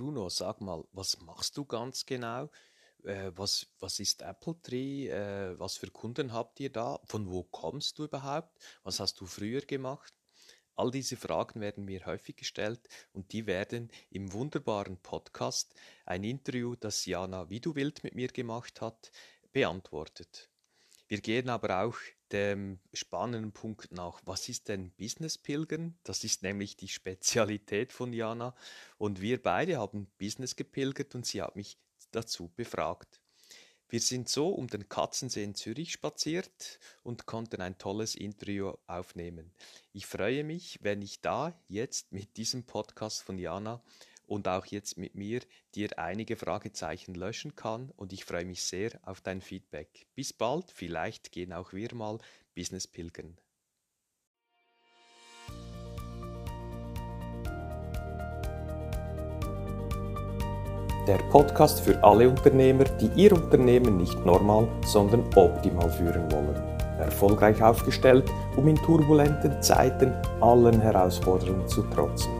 Bruno, sag mal, was machst du ganz genau? Äh, was, was ist Apple Tree? Äh, was für Kunden habt ihr da? Von wo kommst du überhaupt? Was hast du früher gemacht? All diese Fragen werden mir häufig gestellt und die werden im wunderbaren Podcast, ein Interview, das Jana Widuwild mit mir gemacht hat, beantwortet. Wir gehen aber auch dem spannenden Punkt nach, was ist denn Business Pilgern? Das ist nämlich die Spezialität von Jana und wir beide haben Business gepilgert und sie hat mich dazu befragt. Wir sind so um den Katzensee in Zürich spaziert und konnten ein tolles Interview aufnehmen. Ich freue mich, wenn ich da jetzt mit diesem Podcast von Jana und auch jetzt mit mir dir einige Fragezeichen löschen kann und ich freue mich sehr auf dein Feedback. Bis bald, vielleicht gehen auch wir mal Business pilgern. Der Podcast für alle Unternehmer, die ihr Unternehmen nicht normal, sondern optimal führen wollen. Erfolgreich aufgestellt, um in turbulenten Zeiten allen Herausforderungen zu trotzen.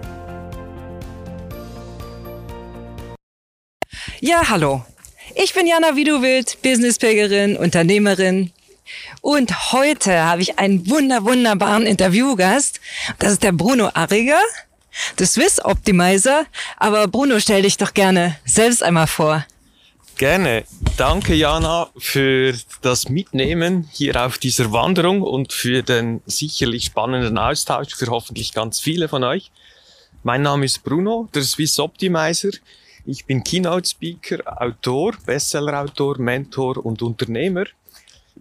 Ja, hallo. Ich bin Jana Widuwild, Businesspilgerin, Unternehmerin. Und heute habe ich einen wunder, wunderbaren Interviewgast. Das ist der Bruno Arriger, der Swiss Optimizer. Aber Bruno, stell dich doch gerne selbst einmal vor. Gerne. Danke, Jana, für das Mitnehmen hier auf dieser Wanderung und für den sicherlich spannenden Austausch für hoffentlich ganz viele von euch. Mein Name ist Bruno, der Swiss Optimizer. Ich bin Keynote Speaker, Autor, Bestseller-Autor, Mentor und Unternehmer.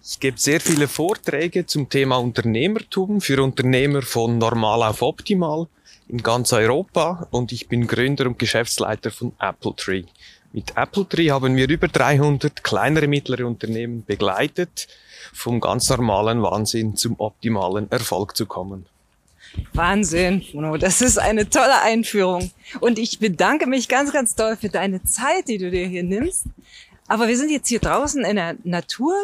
Ich gebe sehr viele Vorträge zum Thema Unternehmertum für Unternehmer von normal auf optimal in ganz Europa und ich bin Gründer und Geschäftsleiter von Apple Tree. Mit Apple Tree haben wir über 300 kleinere, mittlere Unternehmen begleitet, vom ganz normalen Wahnsinn zum optimalen Erfolg zu kommen. Wahnsinn, Bruno. Das ist eine tolle Einführung. Und ich bedanke mich ganz, ganz doll für deine Zeit, die du dir hier nimmst. Aber wir sind jetzt hier draußen in der Natur.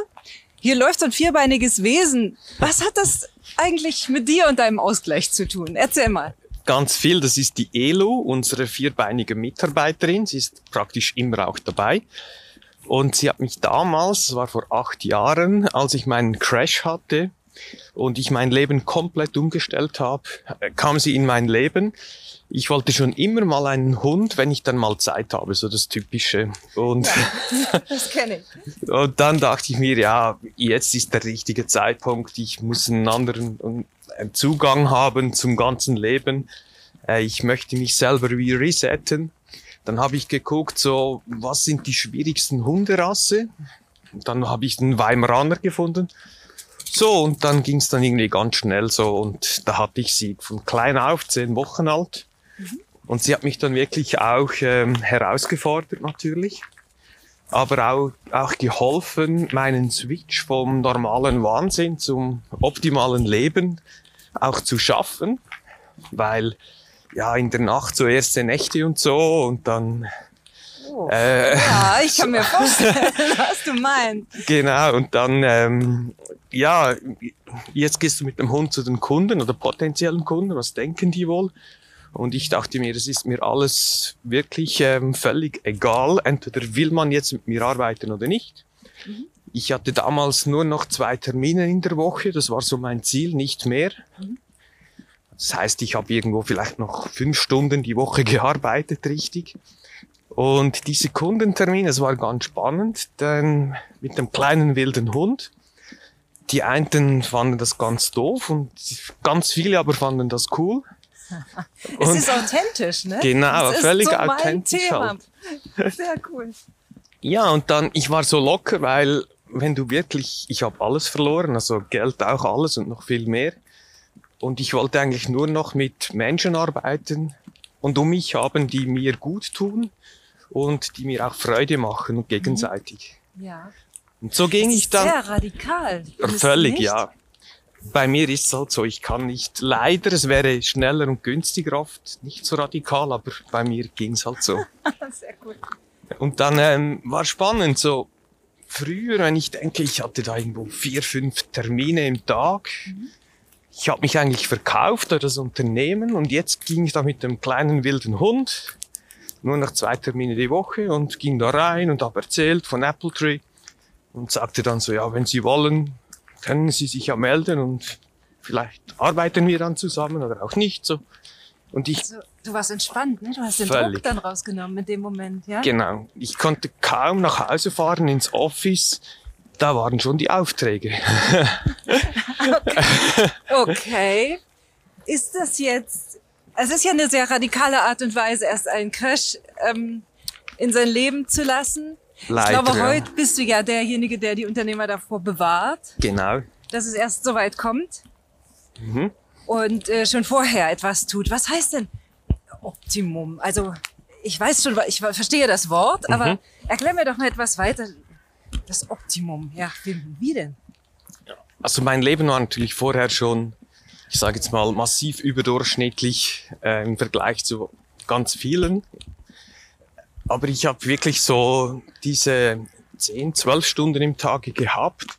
Hier läuft so ein vierbeiniges Wesen. Was hat das eigentlich mit dir und deinem Ausgleich zu tun? Erzähl mal. Ganz viel. Das ist die Elu, unsere vierbeinige Mitarbeiterin. Sie ist praktisch immer auch dabei. Und sie hat mich damals, das war vor acht Jahren, als ich meinen Crash hatte, und ich mein Leben komplett umgestellt habe, kam sie in mein Leben. Ich wollte schon immer mal einen Hund, wenn ich dann mal Zeit habe, so das Typische. Und, ja, das kenne ich. Und dann dachte ich mir, ja, jetzt ist der richtige Zeitpunkt. Ich muss einen anderen Zugang haben zum ganzen Leben. Äh, ich möchte mich selber wie resetten. Dann habe ich geguckt, so, was sind die schwierigsten Hunderasse? Dann habe ich den Weimaraner gefunden. So, und dann ging es dann irgendwie ganz schnell so und da hatte ich sie von klein auf, zehn Wochen alt. Mhm. Und sie hat mich dann wirklich auch ähm, herausgefordert natürlich, aber auch, auch geholfen, meinen Switch vom normalen Wahnsinn zum optimalen Leben auch zu schaffen, weil ja in der Nacht so erste Nächte und so und dann Oh. Äh, ja, ich kann mir vorstellen, was du meinst. Genau, und dann, ähm, ja, jetzt gehst du mit dem Hund zu den Kunden oder potenziellen Kunden, was denken die wohl? Und ich dachte mir, das ist mir alles wirklich ähm, völlig egal. Entweder will man jetzt mit mir arbeiten oder nicht. Mhm. Ich hatte damals nur noch zwei Termine in der Woche, das war so mein Ziel, nicht mehr. Mhm. Das heißt, ich habe irgendwo vielleicht noch fünf Stunden die Woche gearbeitet, richtig. Und diese Kundentermine, es war ganz spannend, denn mit dem kleinen wilden Hund, die einen fanden das ganz doof und ganz viele aber fanden das cool. es ist authentisch, ne? Genau, völlig so authentisch halt. Sehr cool. Ja, und dann, ich war so locker, weil wenn du wirklich, ich habe alles verloren, also Geld auch alles und noch viel mehr. Und ich wollte eigentlich nur noch mit Menschen arbeiten und um mich haben, die mir gut tun und die mir auch Freude machen und gegenseitig. Ja. Und so ging ich dann Sehr radikal. völlig, ja. Bei mir ist es halt so, ich kann nicht, leider, es wäre schneller und günstiger oft, nicht so radikal, aber bei mir ging es halt so. Sehr gut. Und dann ähm, war spannend, so früher, wenn ich denke, ich hatte da irgendwo vier, fünf Termine im Tag. Ich habe mich eigentlich verkauft oder das Unternehmen und jetzt ging ich da mit dem kleinen wilden Hund nur noch zwei Termine die Woche und ging da rein und habe erzählt von Apple Tree und sagte dann so, ja, wenn Sie wollen, können Sie sich ja melden und vielleicht arbeiten wir dann zusammen oder auch nicht so. Und ich Also, du warst entspannt, ne? Du hast den Völlig. Druck dann rausgenommen in dem Moment, ja? Genau. Ich konnte kaum nach Hause fahren ins Office. Da waren schon die Aufträge. Okay. Ist das jetzt, es ist ja eine sehr radikale Art und Weise, erst einen Crash ähm, in sein Leben zu lassen. Leider. ich glaube, heute bist du ja derjenige, der die Unternehmer davor bewahrt, Genau. dass es erst so weit kommt Mhm. und äh, schon vorher etwas tut. Was heißt denn Optimum? Also, ich weiß schon, ich verstehe das Wort, aber Mhm. erklär mir doch mal etwas weiter. Das Optimum, ja, wie, wie denn? Also mein Leben war natürlich vorher schon, ich sage jetzt mal, massiv überdurchschnittlich äh, im Vergleich zu ganz vielen. Aber ich habe wirklich so diese 10, 12 Stunden im Tage gehabt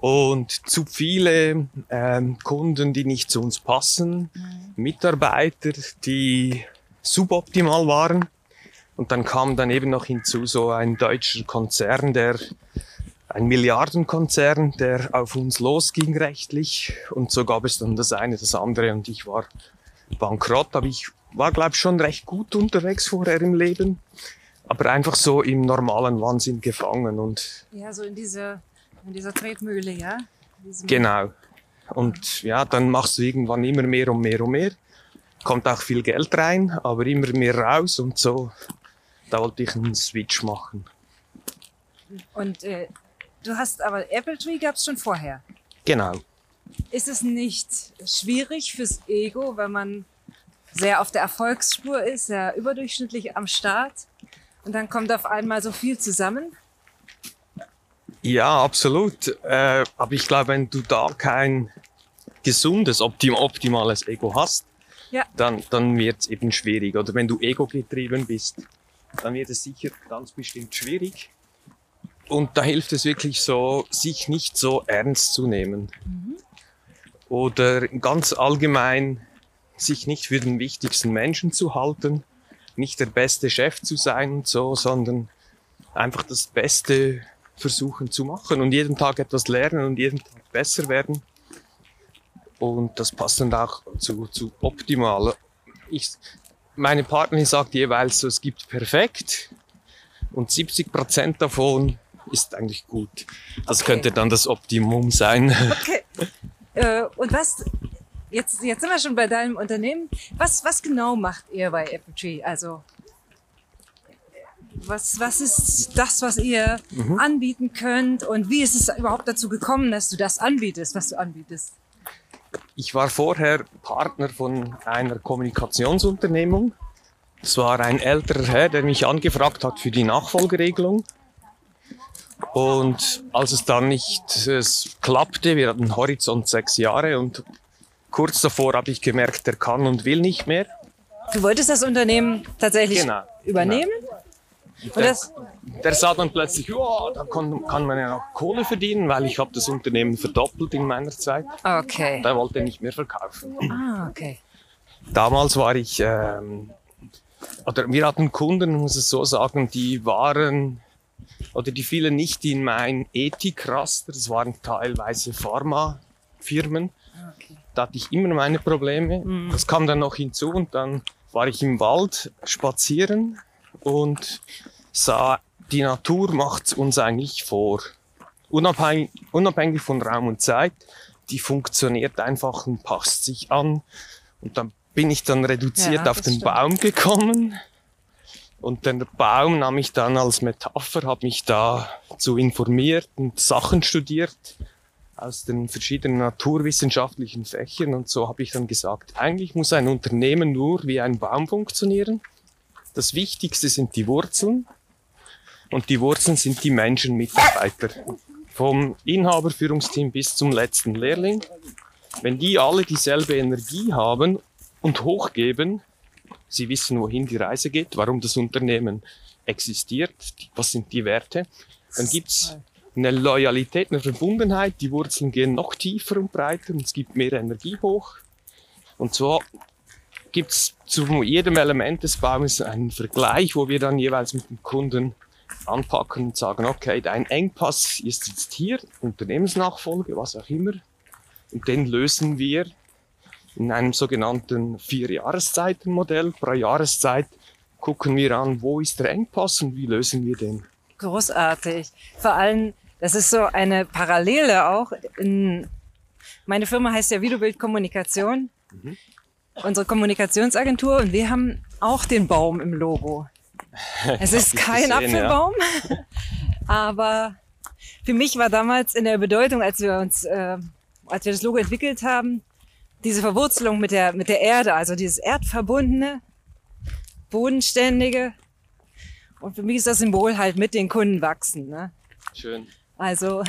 und zu viele ähm, Kunden, die nicht zu uns passen, Mitarbeiter, die suboptimal waren. Und dann kam dann eben noch hinzu so ein deutscher Konzern, der ein Milliardenkonzern, der auf uns losging rechtlich. Und so gab es dann das eine, das andere und ich war bankrott. Aber ich war, glaube ich, schon recht gut unterwegs vorher im Leben. Aber einfach so im normalen Wahnsinn gefangen und Ja, so in dieser, in dieser Tretmühle, ja? Genau. Und ja, dann machst du irgendwann immer mehr und mehr und mehr. Kommt auch viel Geld rein, aber immer mehr raus und so. Da wollte ich einen Switch machen. Und äh, du hast aber Apple Tree gab es schon vorher. Genau. Ist es nicht schwierig fürs Ego, wenn man sehr auf der Erfolgsspur ist, sehr überdurchschnittlich am Start und dann kommt auf einmal so viel zusammen? Ja, absolut. Äh, aber ich glaube, wenn du da kein gesundes, optim optimales Ego hast, Ja. dann, dann wird es eben schwierig. Oder wenn du ego-getrieben bist, dann wird es sicher ganz bestimmt schwierig. Und da hilft es wirklich so, sich nicht so ernst zu nehmen. Oder ganz allgemein, sich nicht für den wichtigsten Menschen zu halten, nicht der beste Chef zu sein und so, sondern einfach das Beste versuchen zu machen und jeden Tag etwas lernen und jeden Tag besser werden. Und das passt dann auch zu, zu optimal. Ich, meine Partnerin sagt jeweils so, es gibt perfekt und 70 Prozent davon ist eigentlich gut. Das Okay. könnte dann das Optimum sein. Okay. äh, und was, jetzt, jetzt sind wir schon bei deinem Unternehmen. Was, was genau macht ihr bei Apple Tree? Also, was, was ist das, was ihr Mhm. anbieten könnt? Und wie ist es überhaupt dazu gekommen, dass du das anbietest, was du anbietest? Ich war vorher Partner von einer Kommunikationsunternehmung. Es war ein älterer Herr, der mich angefragt hat für die Nachfolgeregelung. Und als es dann nicht es klappte, wir hatten Horizont sechs Jahre und kurz davor habe ich gemerkt, der kann und will nicht mehr. Du wolltest das Unternehmen tatsächlich Genau, übernehmen? Und Und der, das, der sah dann plötzlich, ja, da kann, kann man ja noch Kohle verdienen, weil ich habe das Unternehmen verdoppelt in meiner Zeit. okay. Der wollte nicht mehr verkaufen. Ah, okay. Damals war ich, ähm, oder wir hatten Kunden, muss ich so sagen, die waren, oder die fielen nicht in mein Ethikraster, das waren teilweise Pharmafirmen. okay. Da hatte ich immer meine Probleme. Das kam dann noch hinzu und dann war ich im Wald spazieren und sah, die Natur macht uns eigentlich vor. Unabhängig, unabhängig von Raum und Zeit, die funktioniert einfach und passt sich an. Und dann bin ich dann reduziert Ja, auf den stimmt. Baum gekommen. Und den Baum nahm ich dann als Metapher, habe mich da zu informiert und Sachen studiert aus den verschiedenen naturwissenschaftlichen Fächern. Und so habe ich dann gesagt, eigentlich muss ein Unternehmen nur wie ein Baum funktionieren. das Wichtigste sind die Wurzeln. Und die Wurzeln sind die Menschen, Mitarbeiter. Vom Inhaberführungsteam bis zum letzten Lehrling. Wenn die alle dieselbe Energie haben und hochgeben, sie wissen, wohin die Reise geht, warum das Unternehmen existiert, was sind die Werte, dann gibt's eine Loyalität, eine Verbundenheit, die Wurzeln gehen noch tiefer und breiter und es gibt mehr Energie hoch. Und so gibt's zu jedem Element des Baumes einen Vergleich, wo wir dann jeweils mit dem Kunden anpacken und sagen, okay, dein Engpass ist jetzt hier, Unternehmensnachfolge, was auch immer. Und den lösen wir in einem sogenannten Vier-Jahreszeiten-Modell. Pro Jahreszeit gucken wir an, wo ist der Engpass und wie lösen wir den. Großartig. Vor allem, das ist so eine Parallele auch. In, meine Firma heißt ja Videobild Kommunikation. Mhm. Unsere Kommunikationsagentur und wir haben auch den Baum im Logo. Es ist kein gesehen, Apfelbaum, ja. aber für mich war damals in der Bedeutung, als wir uns, äh, als wir das Logo entwickelt haben, diese Verwurzelung mit der, mit der Erde, also dieses erdverbundene, bodenständige. Und für mich ist das Symbol halt mit den Kunden wachsen. Ne? Schön. Also,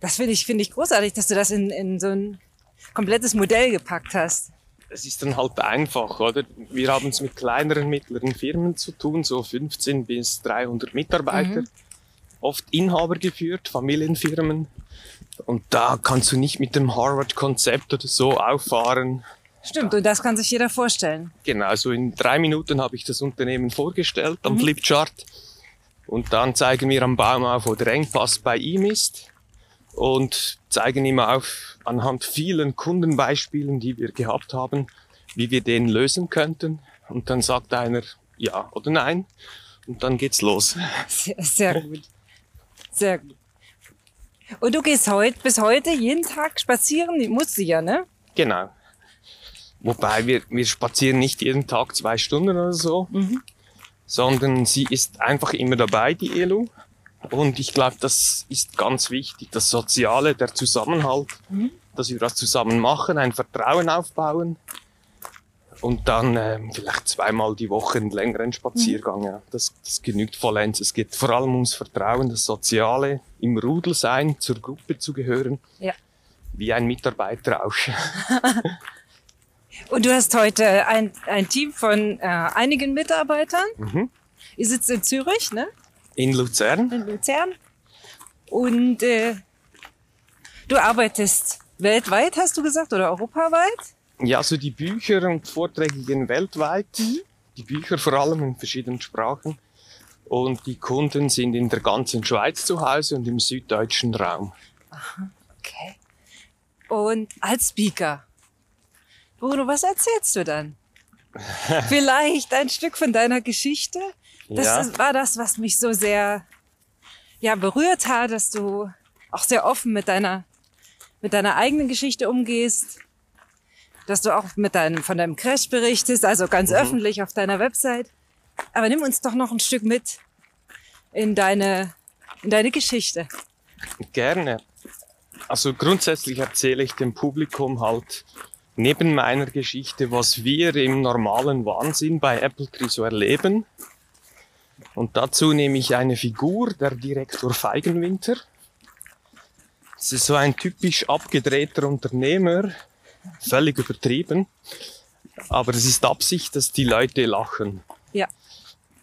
das finde ich, finde ich großartig, dass du das in, in so ein komplettes Modell gepackt hast. Es ist dann halt einfach, oder? Wir haben es mit kleineren, mittleren Firmen zu tun, so 15 bis 300 Mitarbeiter. Mhm. Oft Inhaber geführt, Familienfirmen. Und da kannst du nicht mit dem Harvard-Konzept oder so auffahren. Stimmt, und das kann sich jeder vorstellen. Genau, so in drei Minuten habe ich das Unternehmen vorgestellt am mhm. Flipchart. Und dann zeigen wir am Baum auf, wo der Engpass bei ihm ist. Und zeigen ihm auf, anhand vielen Kundenbeispielen, die wir gehabt haben, wie wir den lösen könnten. Und dann sagt einer ja oder nein. Und dann geht's los. Sehr, sehr gut. Sehr gut. Und du gehst heute, bis heute jeden Tag spazieren? Musst du ja, ne? Genau. Wobei wir, wir spazieren nicht jeden Tag zwei Stunden oder so, mhm. sondern sie ist einfach immer dabei, die Elu. Und ich glaube, das ist ganz wichtig, das Soziale, der Zusammenhalt, mhm. dass wir das zusammen machen, ein Vertrauen aufbauen und dann ähm, vielleicht zweimal die Woche einen längeren Spaziergang. Ja. Das, das genügt vollends. Es geht vor allem ums Vertrauen, das Soziale, im Rudel sein, zur Gruppe zu gehören. Ja. Wie ein Mitarbeiter auch. Und du hast heute ein, ein Team von äh, einigen Mitarbeitern. Mhm. Ihr sitzt in Zürich, ne? In Luzern. In Luzern. Und äh, du arbeitest weltweit, hast du gesagt, oder europaweit? Ja, also die Bücher und Vorträge gehen weltweit. Mhm. Die Bücher vor allem in verschiedenen Sprachen. Und die Kunden sind in der ganzen Schweiz zu Hause und im süddeutschen Raum. Aha, okay. Und als Speaker, Bruno, was erzählst du dann? Vielleicht ein Stück von deiner Geschichte? Das ja. ist, war das, was mich so sehr ja, berührt hat, dass du auch sehr offen mit deiner, mit deiner eigenen Geschichte umgehst, dass du auch mit deinem, von deinem Crash berichtest, also ganz mhm. öffentlich auf deiner Website. Aber nimm uns doch noch ein Stück mit in deine, in deine Geschichte. Gerne. Also grundsätzlich erzähle ich dem Publikum halt neben meiner Geschichte, was wir im normalen Wahnsinn bei Apple Tree so erleben. Und dazu nehme ich eine Figur, der Direktor Feigenwinter. Das ist so ein typisch abgedrehter Unternehmer, völlig übertrieben. Aber es ist Absicht, dass die Leute lachen. Ja.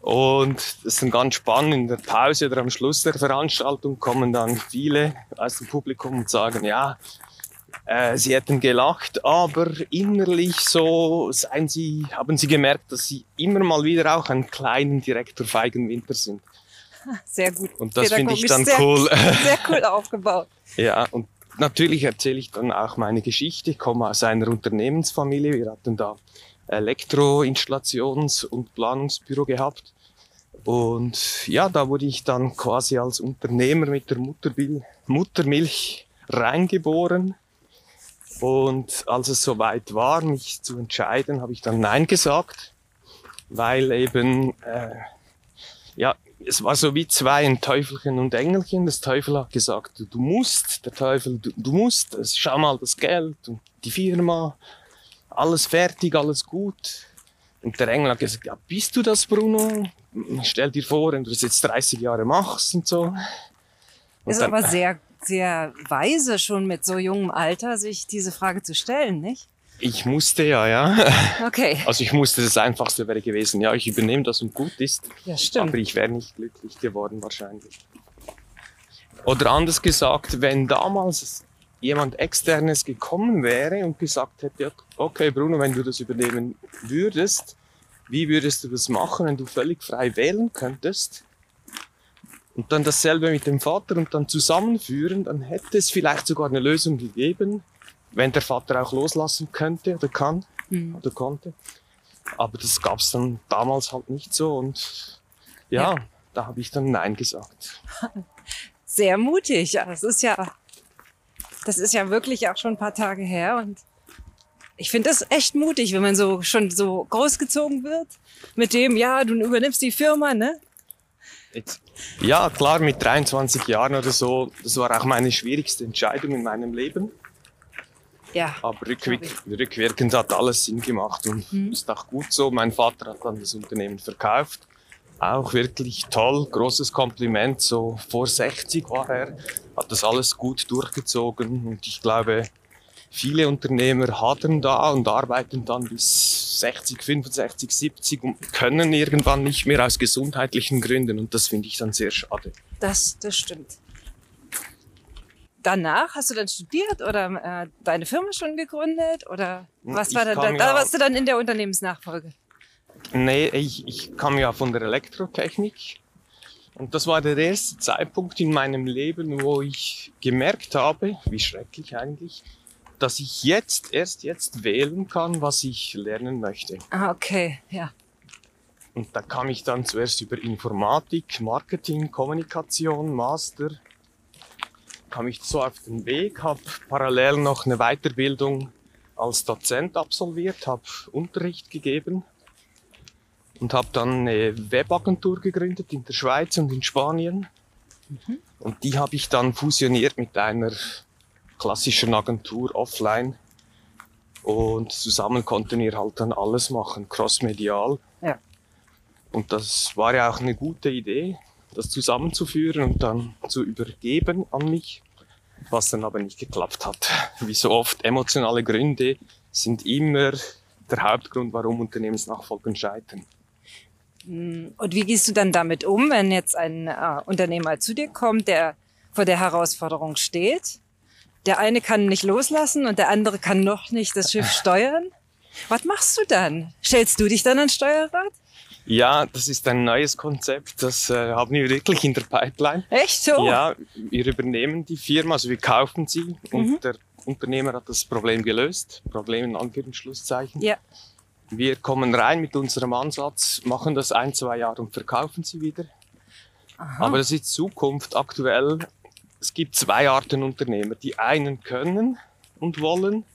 Und das ist dann ganz spannend. In der Pause oder am Schluss der Veranstaltung kommen dann viele aus dem Publikum und sagen, ja, äh, sie hätten gelacht, aber innerlich so seien sie, haben sie gemerkt, dass sie immer mal wieder auch einen kleinen Direktor Feigenwinter sind. Sehr gut. Und das finde ich dann sehr, cool. Sehr cool aufgebaut. ja, und natürlich erzähle ich dann auch meine Geschichte. Ich komme aus einer Unternehmensfamilie. Wir hatten da Elektroinstallations- und Planungsbüro gehabt. Und ja, da wurde ich dann quasi als Unternehmer mit der Muttermilch reingeboren. Und als es soweit war, mich zu entscheiden, habe ich dann Nein gesagt, weil eben, äh, ja, es war so wie zwei, ein Teufelchen und Engelchen. Das Teufel hat gesagt, du musst, der Teufel, du, du musst, schau mal das Geld und die Firma, alles fertig, alles gut. Und der Engel hat gesagt, ja, bist du das, Bruno? Stell dir vor, wenn du das jetzt 30 Jahre machst und so. Und ist dann- aber sehr, sehr weise schon mit so jungem Alter, sich diese Frage zu stellen, nicht? Ich musste ja, ja. Okay. Also ich musste, das Einfachste wäre gewesen, ja, ich übernehme das und gut ist. Ja, stimmt. Aber ich wäre nicht glücklich geworden wahrscheinlich. Oder anders gesagt, wenn damals jemand externes gekommen wäre und gesagt hätte, ja, okay Bruno, wenn du das übernehmen würdest, wie würdest du das machen, wenn du völlig frei wählen könntest? Und dann dasselbe mit dem Vater und dann zusammenführen, dann hätte es vielleicht sogar eine Lösung gegeben, wenn der Vater auch loslassen könnte oder kann Hm. oder konnte. Aber das gab's dann damals halt nicht so und ja, Ja. da habe ich dann Nein gesagt. Sehr mutig. Ja, Das ist ja, das ist ja wirklich auch schon ein paar Tage her und ich finde das echt mutig, wenn man so schon so großgezogen wird mit dem, ja, du übernimmst die Firma, ne? Jetzt, ja, klar, mit 23 Jahren oder so, das war auch meine schwierigste Entscheidung in meinem Leben. Ja. Aber rückwirk rückwirkend hat alles Sinn gemacht und Mhm. ist auch gut so. Mein Vater hat dann das Unternehmen verkauft. Auch wirklich toll, großes Kompliment. So vor 60 war er, hat das alles gut durchgezogen und ich glaube, viele Unternehmer hadern da und arbeiten dann bis 60, 65, 70 und können irgendwann nicht mehr aus gesundheitlichen Gründen und das finde ich dann sehr schade. Das, das stimmt. Danach hast du dann studiert oder äh, deine Firma schon gegründet oder was Ich war da, da ja- warst du dann in der Unternehmensnachfolge? Nee, ich, ich kam ja von der Elektrotechnik. Und das war der erste Zeitpunkt in meinem Leben, wo ich gemerkt habe, wie schrecklich eigentlich, dass ich jetzt, erst jetzt wählen kann, was ich lernen möchte. Ah, okay, ja. Und da kam ich dann zuerst über Informatik, Marketing, Kommunikation, Master, kam ich so auf den Weg, habe parallel noch eine Weiterbildung als Dozent absolviert, habe Unterricht gegeben und habe dann eine Webagentur gegründet in der Schweiz und in Spanien. Und die habe ich dann fusioniert mit einer klassischen Agentur offline. Und zusammen konnten wir halt dann alles machen, crossmedial. Ja. Und das war ja auch eine gute Idee, das zusammenzuführen und dann zu übergeben an mich, was dann aber nicht geklappt hat. Wie so oft, emotionale Gründe sind immer der Hauptgrund, warum Unternehmensnachfolgen scheitern. Mm, Und wie gehst du dann damit um, wenn jetzt ein äh, Unternehmer zu dir kommt, der vor der Herausforderung steht? Der eine kann nicht loslassen und der andere kann noch nicht das Schiff steuern. Was machst du dann? Stellst du dich dann ans Steuerrad? Ja, das ist ein neues Konzept, das äh, haben wir wirklich in der Pipeline. Echt so? Ja, wir übernehmen die Firma, also wir kaufen sie und der Unternehmer hat das Problem gelöst. Problem in Anführungsschlusszeichen. Ja. Wir kommen rein mit unserem Ansatz, machen das ein, zwei Jahre und verkaufen sie wieder. Aber das ist Zukunft aktuell. Es gibt zwei Arten Unternehmer. Die einen können und wollen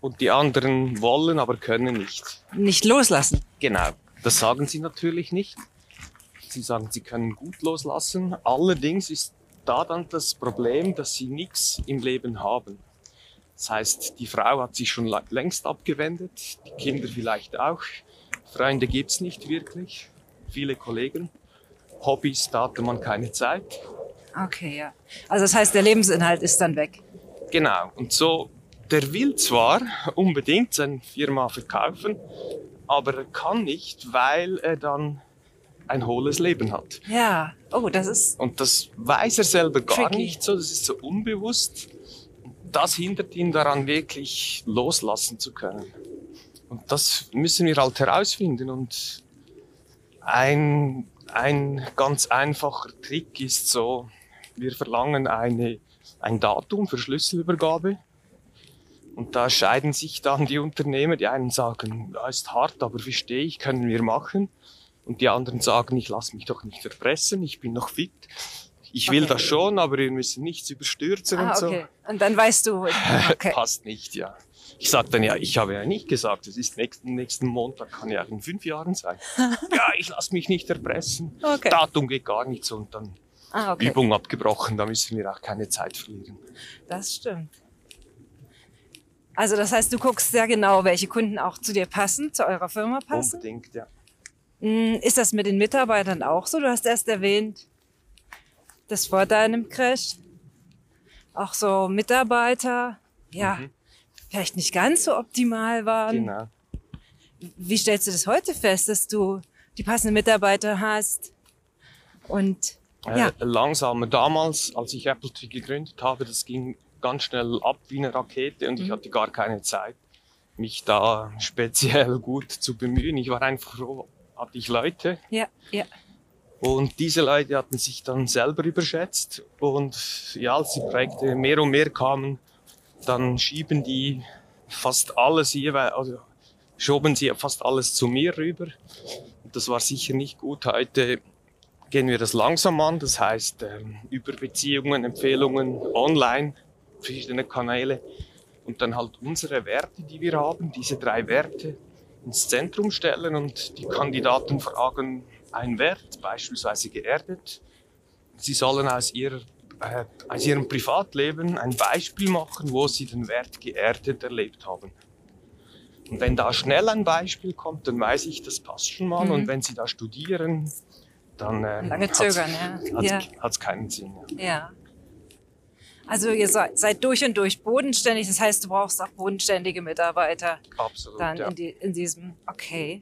und die anderen wollen, aber können nicht. Nicht loslassen. Genau. Das sagen sie natürlich nicht. Sie sagen, sie können gut loslassen. Allerdings ist da dann das Problem, dass sie nichts im Leben haben. Das heißt, die Frau hat sich schon längst abgewendet, die Kinder vielleicht auch. Freunde gibt's nicht wirklich, viele Kollegen. Hobbys, da hatte man keine Zeit. Okay, ja. Also das heißt, der Lebensinhalt ist dann weg. Genau. Und so, der will zwar unbedingt seine Firma verkaufen, aber er kann nicht, weil er dann ein hohles Leben hat. Ja. Oh, das ist. Und das weiß er selber gar Tricky. nicht so, das ist so unbewusst. Das hindert ihn daran, wirklich loslassen zu können. Und das müssen wir halt herausfinden. Und ein, ein ganz einfacher Trick ist so, wir verlangen eine, ein Datum für Schlüsselübergabe. Und da scheiden sich dann die Unternehmer. Die einen sagen, ja, ist hart, aber verstehe ich, können wir machen. Und die anderen sagen, ich lasse mich doch nicht erpressen, ich bin noch fit. Ich will Okay. das schon, aber wir müssen nichts überstürzen Ah, und so. okay. Und dann weißt du. Okay. Passt nicht, ja. Ich sag dann ja, ich habe ja nicht gesagt, es ist nächsten, nächsten Montag, kann ja auch in fünf Jahren sein. ja, ich lasse mich nicht erpressen. Okay. Datum geht gar nicht so und dann Ah. Übung abgebrochen, da müssen wir auch keine Zeit verlieren. Das stimmt. Also das heißt, du guckst sehr genau, welche Kunden auch zu dir passen, zu eurer Firma passen. Unbedingt, ja. Mm, Ist das mit den Mitarbeitern auch so? Du hast erst erwähnt, dass vor deinem Crash auch so Mitarbeiter, ja, vielleicht nicht ganz so optimal waren. Genau. Wie stellst du das heute fest, dass du die passenden Mitarbeiter hast? Und ja, Äh, langsamer. Damals, als ich Apple Tree gegründet habe, das ging ganz schnell ab wie eine Rakete und ich hatte gar keine Zeit, mich da speziell gut zu bemühen. Ich war einfach froh, hatte ich Leute ja, ja. und diese Leute hatten sich dann selber überschätzt und ja, als die Projekte mehr und mehr kamen, dann schieben die fast alles jeweils, also schoben sie fast alles zu mir rüber. Das war sicher nicht gut. Heute gehen wir das langsam an, das heißt ähm, über Beziehungen, Empfehlungen, online, verschiedene Kanäle und dann halt unsere Werte, die wir haben, diese drei Werte ins Zentrum stellen und die Kandidaten fragen einen Wert, beispielsweise geerdet. Sie sollen aus, ihrer, äh, aus ihrem Privatleben ein Beispiel machen, wo sie den Wert geerdet erlebt haben. Und wenn da schnell ein Beispiel kommt, dann weiß ich, das passt schon mal. Mhm. Und wenn sie da studieren, dann äh, Lange zögern, ja. hat's, Ja. hat's keinen Sinn. Ja. Ja. Also ihr seid, durch und durch bodenständig. Das heißt, du brauchst auch bodenständige Mitarbeiter Absolut. dann ja. in, die, in diesem. Okay.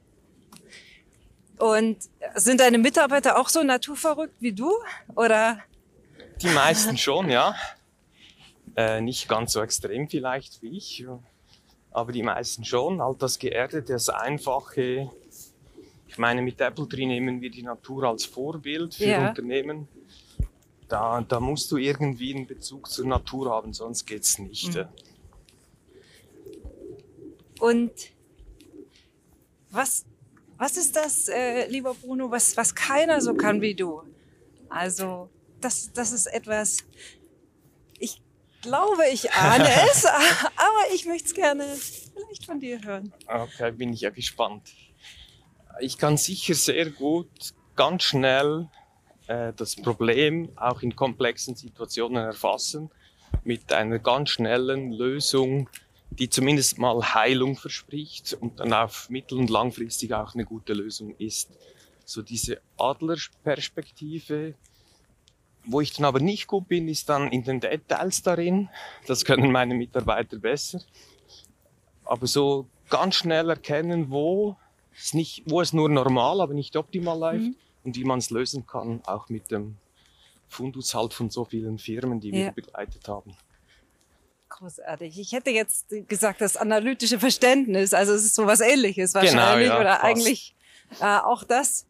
Und sind deine Mitarbeiter auch so naturverrückt wie du? Oder? Die meisten schon, ja. Äh, nicht ganz so extrem vielleicht wie ich, aber die meisten schon. All das Geerdete, das Einfache. Ich meine, mit Apple Tree nehmen wir die Natur als Vorbild für Ja. Unternehmen. Da, da musst du irgendwie einen Bezug zur Natur haben, sonst geht's nicht. Mhm. Und was, was ist das, äh, lieber Bruno, was, was keiner so kann wie du? Also, das, das ist etwas, ich glaube, ich ahne es, aber ich möchte es gerne vielleicht von dir hören. Okay, bin ich ja gespannt. Ich kann sicher sehr gut, ganz schnell äh, das Problem auch in komplexen Situationen erfassen, mit einer ganz schnellen Lösung, die zumindest mal Heilung verspricht und dann auf mittel- und langfristig auch eine gute Lösung ist. So diese Adlerperspektive. Wo ich dann aber nicht gut bin, ist dann in den Details darin. Das können meine Mitarbeiter besser aber so ganz schnell erkennen, wo es nicht, wo es nur normal, aber nicht optimal läuft Mhm. Und wie man es lösen kann, auch mit dem Fundus halt von so vielen Firmen, die Ja. wir begleitet haben. Großartig. Ich hätte jetzt gesagt, das analytische Verständnis, also es ist so was ähnliches wahrscheinlich, Genau, ja, oder fast. eigentlich äh, auch das.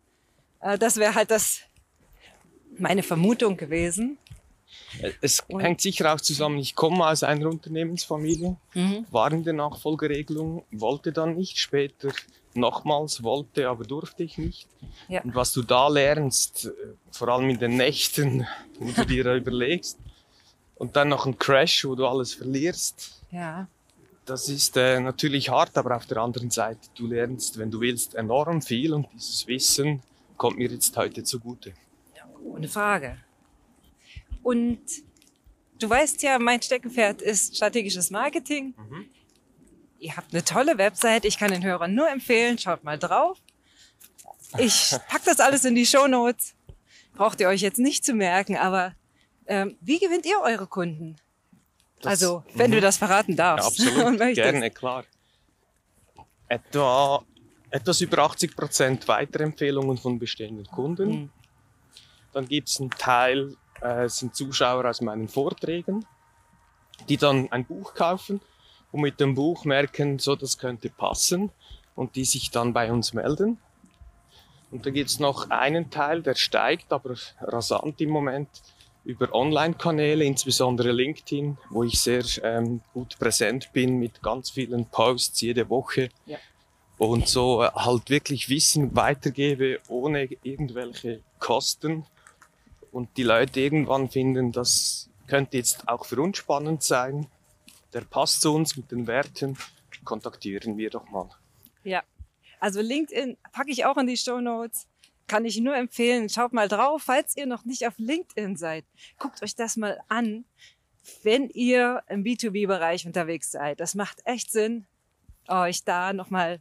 Äh, das wäre halt das, meine Vermutung gewesen. Äh, Es Und- hängt sicher auch zusammen, ich komme aus einer Unternehmensfamilie, Mhm. war in der Nachfolgeregelung, wollte dann nicht, später nochmals wollte, aber durfte ich nicht. Ja. Und was du da lernst, äh, vor allem in den Nächten, wo du dir überlegst, und dann noch ein Crash, wo du alles verlierst, Ja. das ist äh, natürlich hart, aber auf der anderen Seite, du lernst, wenn du willst, enorm viel und dieses Wissen kommt mir jetzt heute zugute. Ohne Frage. Und du weißt ja, mein Steckenpferd ist strategisches Marketing. Ihr habt eine tolle Website. Ich kann den Hörern nur empfehlen, schaut mal drauf. Ich pack das alles in die Shownotes. Braucht ihr euch jetzt nicht zu merken, aber ähm, wie gewinnt ihr eure Kunden? Das- also, wenn Mhm. du das verraten Ja, darfst. absolut, und möchtest. gerne, klar. Etwa, etwas über 80 Prozent Weiterempfehlungen von bestehenden Kunden. Mhm. Dann gibt es einen Teil, äh, sind Zuschauer aus meinen Vorträgen, die dann ein Buch kaufen und mit dem Buch merken, so das könnte passen und die sich dann bei uns melden. Und dann gibt es noch einen Teil, der steigt, aber rasant im Moment über Online-Kanäle, insbesondere LinkedIn, wo ich sehr ähm, gut präsent bin mit ganz vielen Posts jede Woche Ja. und so äh, halt wirklich Wissen weitergebe ohne irgendwelche Kosten und die Leute irgendwann finden, das könnte jetzt auch für uns spannend sein, der passt zu uns mit den Werten, kontaktieren wir doch mal. Ja. Also LinkedIn packe ich auch in die Show Notes. Kann ich nur empfehlen. Schaut mal drauf, falls ihr noch nicht auf LinkedIn seid. Guckt euch das mal an. wenn ihr im B2B-Bereich unterwegs seid, das macht echt Sinn, euch da nochmal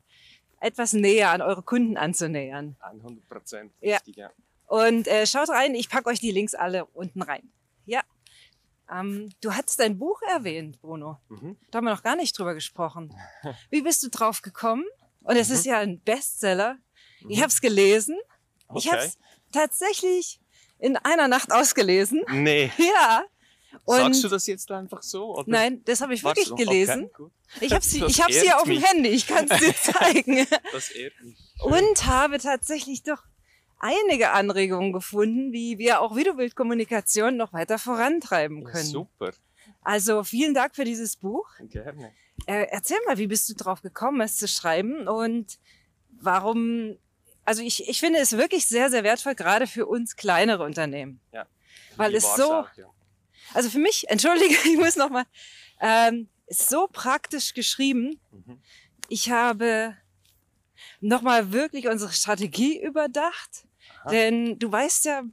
etwas näher an eure Kunden anzunähern. 100 Prozent Ja. Und äh, schaut rein, ich packe euch die Links alle unten rein. Ja. Ähm, du hattest dein Buch erwähnt, Bruno. Mhm. Da haben wir noch gar nicht drüber gesprochen. Wie bist du drauf gekommen? Und es ist ja ein Bestseller. Ich habe es gelesen. Ich Mhm. Okay. habe es tatsächlich in einer Nacht ausgelesen. Nee. Ja. Und Sagst du das jetzt einfach so? Nein, das habe ich wirklich gelesen. Okay. Ich habe sie, ich sie auf dem. Handy. Ich kann es dir zeigen. Das ehrt mich. Und habe tatsächlich doch einige Anregungen gefunden, wie wir auch Videobildkommunikation noch weiter vorantreiben können. super, Also vielen Dank für dieses Buch. gerne. Äh, erzähl mal, wie bist du drauf gekommen, es zu schreiben und warum? Also ich, ich finde es wirklich sehr, sehr wertvoll, gerade für uns kleinere Unternehmen. Ja. Weil es so, auch, ja. also für mich, entschuldige, ich muss noch mal, ähm, ist so praktisch geschrieben. Mhm. Ich habe noch mal wirklich unsere Strategie überdacht, Denn du weißt ja,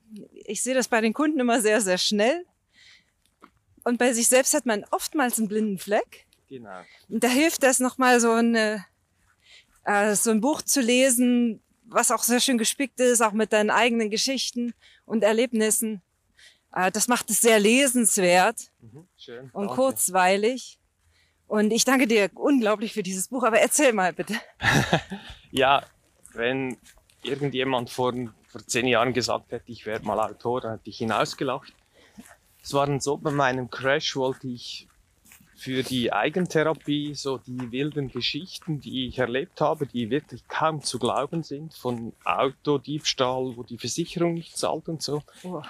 ich sehe das bei den Kunden immer sehr, sehr schnell. Und bei sich selbst hat man oftmals einen blinden Fleck. Genau. Und da hilft das nochmal so, eine, äh, so ein Buch zu lesen, was auch sehr schön gespickt ist, auch mit deinen eigenen Geschichten und Erlebnissen. Äh, das macht es sehr lesenswert Mhm. Schön. und danke. kurzweilig. Und ich danke dir unglaublich für dieses Buch. Aber erzähl mal bitte. Ja, wenn irgendjemand vor, vor zehn Jahren gesagt hätte, ich werde mal Autor, dann hätte ich ihn ausgelacht. Es war dann so, bei meinem Crash wollte ich für die Eigentherapie so die wilden Geschichten, die ich erlebt habe, die wirklich kaum zu glauben sind, von Autodiebstahl, wo die Versicherung nicht zahlt und so. Oh.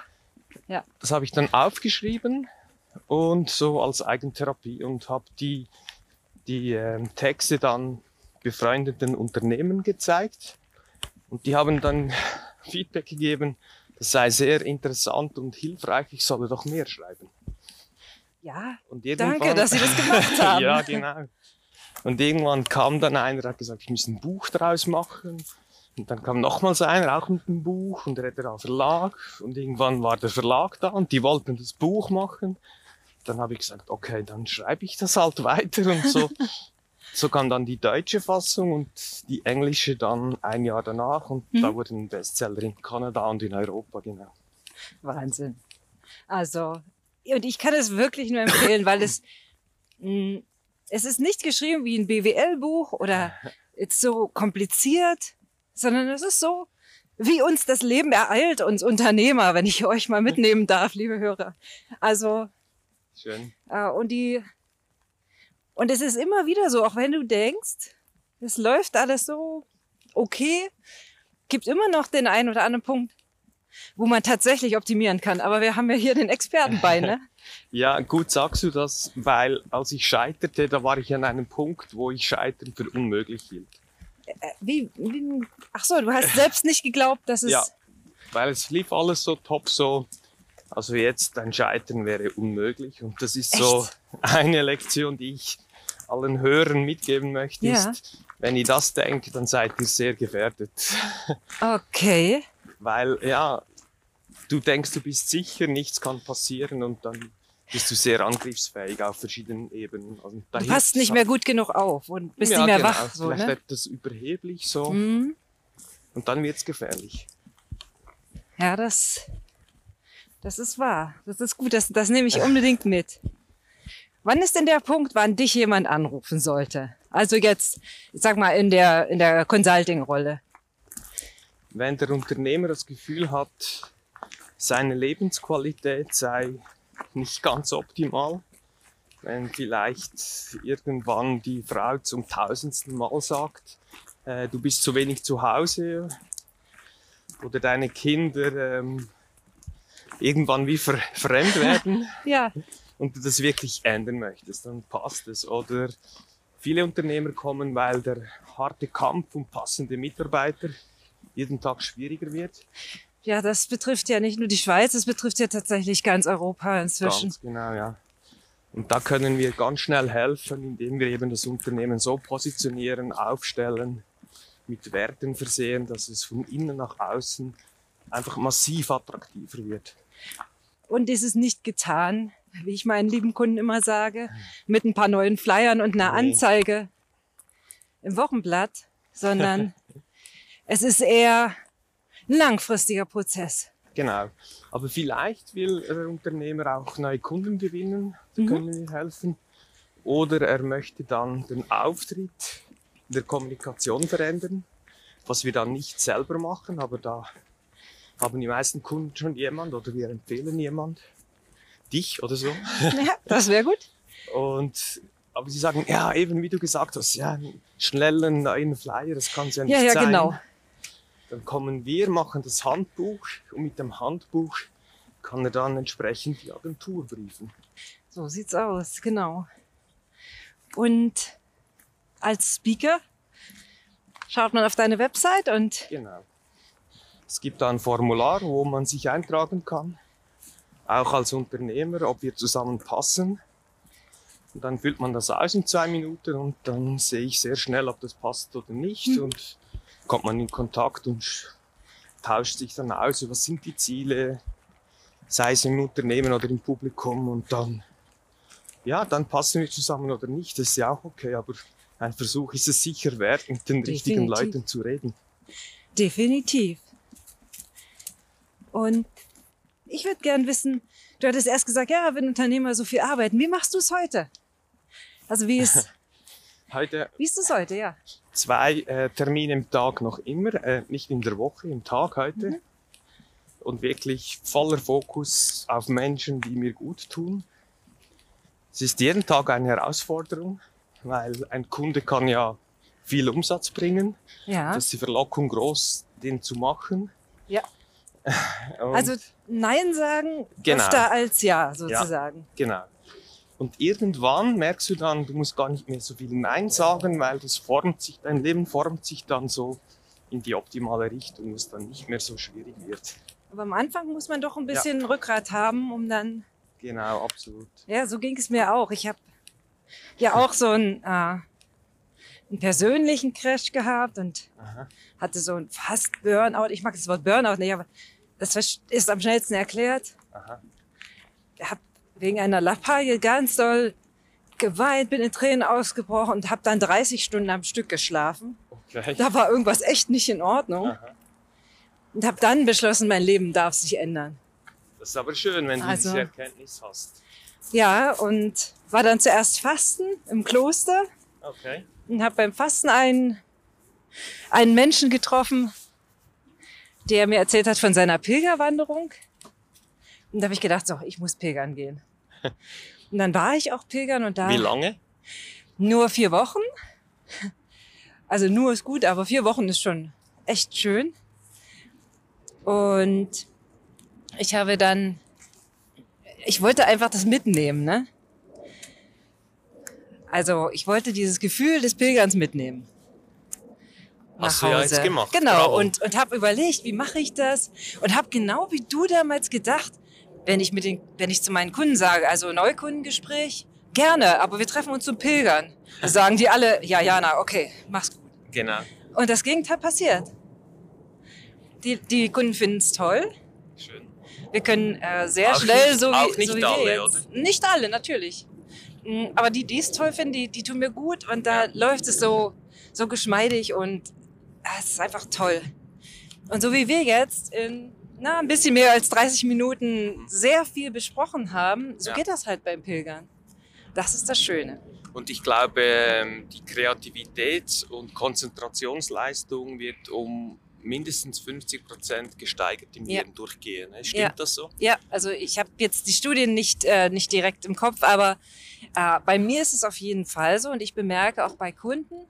Das habe ich dann aufgeschrieben und so als Eigentherapie und habe die, die ähm, Texte dann befreundeten Unternehmen gezeigt und die haben dann Feedback gegeben, das sei sehr interessant und hilfreich, ich solle doch mehr schreiben. Ja, Und danke, dass Sie das gemacht haben. ja, genau. Und irgendwann kam dann einer, der hat gesagt, ich muss ein Buch daraus machen. Und dann kam nochmals einer, auch mit einem Buch, und er hatte da Verlag. Und irgendwann war der Verlag da und die wollten das Buch machen. Dann habe ich gesagt, okay, dann schreibe ich das halt weiter und so. So kam dann die deutsche Fassung und die englische dann ein Jahr danach. Und Mhm. da wurde ein Bestseller in Kanada und in Europa, genau. Wahnsinn. Also, und ich kann es wirklich nur empfehlen, weil es, mh, es ist nicht geschrieben wie ein BWL-Buch oder jetzt so kompliziert, sondern es ist so, wie uns das Leben ereilt, uns Unternehmer, wenn ich euch mal mitnehmen darf, liebe Hörer. Also, Schön. äh, und die, und es ist immer wieder so, auch wenn du denkst, es läuft alles so okay, gibt immer noch den einen oder anderen Punkt, wo man tatsächlich optimieren kann. Aber wir haben ja hier den Experten bei, ne? Ja, gut sagst du das, weil als ich scheiterte, da war ich an einem Punkt, wo ich Scheitern für unmöglich hielt. Wie, wie, ach so, du hast selbst nicht geglaubt, dass es, Ja, weil es lief alles so top, so, also jetzt ein Scheitern wäre unmöglich. Und das ist so Echt? eine Lektion, die ich allen Hörern mitgeben möchte, Ja. ist, wenn ihr das denkt, dann seid ihr sehr gefährdet. okay. Weil, ja, du denkst, du bist sicher, nichts kann passieren und dann bist du sehr angriffsfähig auf verschiedenen Ebenen. Also, Du passt nicht mehr gut genug auf und bist Ja, nicht mehr genau. wach, so, Vielleicht ne? wird das überheblich so Mhm. und dann wird's gefährlich. Ja, das, das ist wahr. Das ist gut. Das, das nehme ich unbedingt mit. Wann ist denn der Punkt, wann dich jemand anrufen sollte? Also jetzt, ich sag mal, in der, in der Consulting-Rolle. Wenn der Unternehmer das Gefühl hat, seine Lebensqualität sei nicht ganz optimal, wenn vielleicht irgendwann die Frau zum tausendsten Mal sagt, äh, du bist zu wenig zu Hause oder deine Kinder ähm, irgendwann wie ver fremd werden Ja, und du das wirklich ändern möchtest, dann passt es. Oder viele Unternehmer kommen, weil der harte Kampf um passende Mitarbeiter jeden Tag schwieriger wird. ja, das betrifft ja nicht nur die Schweiz, es betrifft ja tatsächlich ganz Europa inzwischen. Ganz genau, ja. Und da können wir ganz schnell helfen, indem wir eben das Unternehmen so positionieren, aufstellen, mit Werten versehen, dass es von innen nach außen einfach massiv attraktiver wird. Und ist es nicht getan, wie ich meinen lieben Kunden immer sage, mit ein paar neuen Flyern und einer Nee. Anzeige im Wochenblatt, sondern es ist eher ein langfristiger Prozess. Genau. Aber vielleicht will der Unternehmer auch neue Kunden gewinnen, da können wir helfen. Oder er möchte dann den Auftritt der Kommunikation verändern, was wir dann nicht selber machen, aber da haben die meisten Kunden schon jemand oder wir empfehlen jemand, dich oder so. Ja, das wäre gut. Und aber sie sagen, ja, eben wie du gesagt hast, ja, einen schnellen neuen Flyer, das kann es ja nicht Ja, ja, sein. genau. Dann kommen wir, machen das Handbuch und mit dem Handbuch kann er dann entsprechend die Agentur briefen. So sieht's aus, genau. Und als Speaker schaut man auf deine Website und Genau. Es gibt da ein Formular, wo man sich eintragen kann, auch als Unternehmer, ob wir zusammen passen. Und dann füllt man das aus in zwei Minuten und dann sehe ich sehr schnell, ob das passt oder nicht. Mhm. Und kommt man in Kontakt und sch- tauscht sich dann aus, was sind die Ziele, sei es im Unternehmen oder im Publikum. Und dann, ja, dann passen wir zusammen oder nicht. Das ist ja auch okay, aber ein Versuch ist es sicher wert, mit den richtigen Definitiv. Leuten zu reden. definitiv. Und ich würde gern wissen, du hattest erst gesagt, ja, wenn Unternehmer so viel arbeiten, wie machst du es heute? Also wie ist, Heute wie ist es heute, ja? zwei äh, Termine im Tag noch immer, äh, nicht in der Woche, im Tag heute. Und wirklich voller Fokus auf Menschen, die mir gut tun. Es ist jeden Tag eine Herausforderung, weil ein Kunde kann ja viel Umsatz bringen. Ja. Das ist die Verlockung groß, den zu machen. Ja. Also Nein sagen Genau. öfter als Ja, sozusagen. Genau. Und irgendwann merkst du dann, du musst gar nicht mehr so viel Nein sagen, weil das formt sich, dein Leben formt sich dann so in die optimale Richtung, wo es dann nicht mehr so schwierig wird. Aber am Anfang muss man doch ein bisschen Rückgrat haben, um dann Genau, absolut. Ja, so ging es mir auch. Ich habe ja auch so einen, äh, einen persönlichen Crash gehabt und Aha. hatte so ein fast Burnout. Ich mag das Wort Burnout nicht, aber das ist am schnellsten erklärt. Aha. Ich habe wegen einer Lappalie ganz doll geweint, bin in Tränen ausgebrochen und habe dann 30 Stunden am Stück geschlafen. Okay. Da war irgendwas echt nicht in Ordnung Aha. und habe dann beschlossen, mein Leben darf sich ändern. Das ist aber schön, wenn du Also- diese Erkenntnis hast. Ja, und war dann zuerst Fasten im Kloster Okay. und habe beim Fasten einen, einen Menschen getroffen, der mir erzählt hat von seiner Pilgerwanderung. Und da habe ich gedacht, so, ich muss pilgern gehen. Und dann war ich auch pilgern und da Wie lange? nur vier Wochen. Also nur ist gut, aber vier Wochen ist schon echt schön. Und ich habe dann, ich wollte einfach das mitnehmen, ne? Also ich wollte dieses Gefühl des Pilgerns mitnehmen. Hast nach du ja Hause. jetzt gemacht. Genau, Bravo. und, und habe überlegt, wie mache ich das? Und habe genau wie du damals gedacht, wenn ich, mit den, wenn ich zu meinen Kunden sage, also Neukundengespräch, gerne, aber wir treffen uns zum Pilgern. Da sagen die alle, ja, Jana, okay, mach's gut. Genau. Und das Gegenteil passiert. Die, die Kunden finden es toll. Schön. Wir können äh, sehr Auch schnell, nicht- so wie, auch nicht so wie alle, wir jetzt. oder? Nicht alle, natürlich. Mm, Aber die, die es toll finden, die, die tun mir gut und da läuft es so, so geschmeidig und es ist einfach toll. Und so wie wir jetzt in na, ein bisschen mehr als 30 Minuten sehr viel besprochen haben, so Ja. geht das halt beim Pilgern. Das ist das Schöne. Und ich glaube, ähm, die Kreativität und Konzentrationsleistung wird um mindestens 50 Prozent gesteigert im Ja. Leben durchgehen. ne? Stimmt Ja. das so? Ja, also ich habe jetzt die Studien nicht, äh, nicht direkt im Kopf, aber äh, bei mir ist es auf jeden Fall so und ich bemerke auch bei Kunden,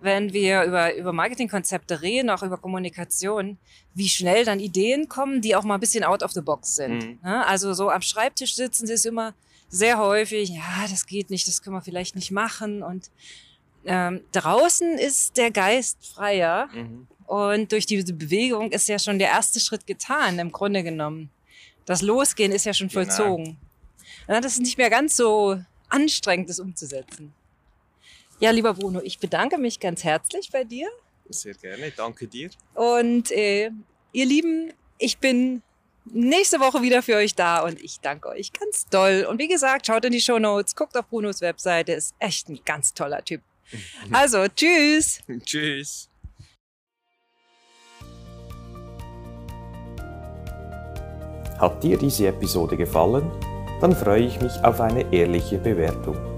wenn wir über, über Marketingkonzepte reden, auch über Kommunikation, wie schnell dann Ideen kommen, die auch mal ein bisschen out of the box sind. Mhm. Ne? Also so am Schreibtisch sitzen sie ist immer sehr häufig, ja, das geht nicht, das können wir vielleicht nicht machen und ähm, draußen ist der Geist freier Mhm. und durch diese Bewegung ist ja schon der erste Schritt getan, im Grunde genommen. Das Losgehen ist ja schon Genau. vollzogen. Ja, das ist nicht mehr ganz so anstrengend, das umzusetzen. Ja, lieber Bruno, ich bedanke mich ganz herzlich bei dir. Sehr gerne, danke dir. Und äh, ihr Lieben, ich bin nächste Woche wieder für euch da und ich danke euch ganz doll. Und wie gesagt, schaut in die Show Notes, guckt auf Brunos Webseite, ist echt ein ganz toller Typ. Also, tschüss. Tschüss. Hat dir diese Episode gefallen? Dann freue ich mich auf eine ehrliche Bewertung.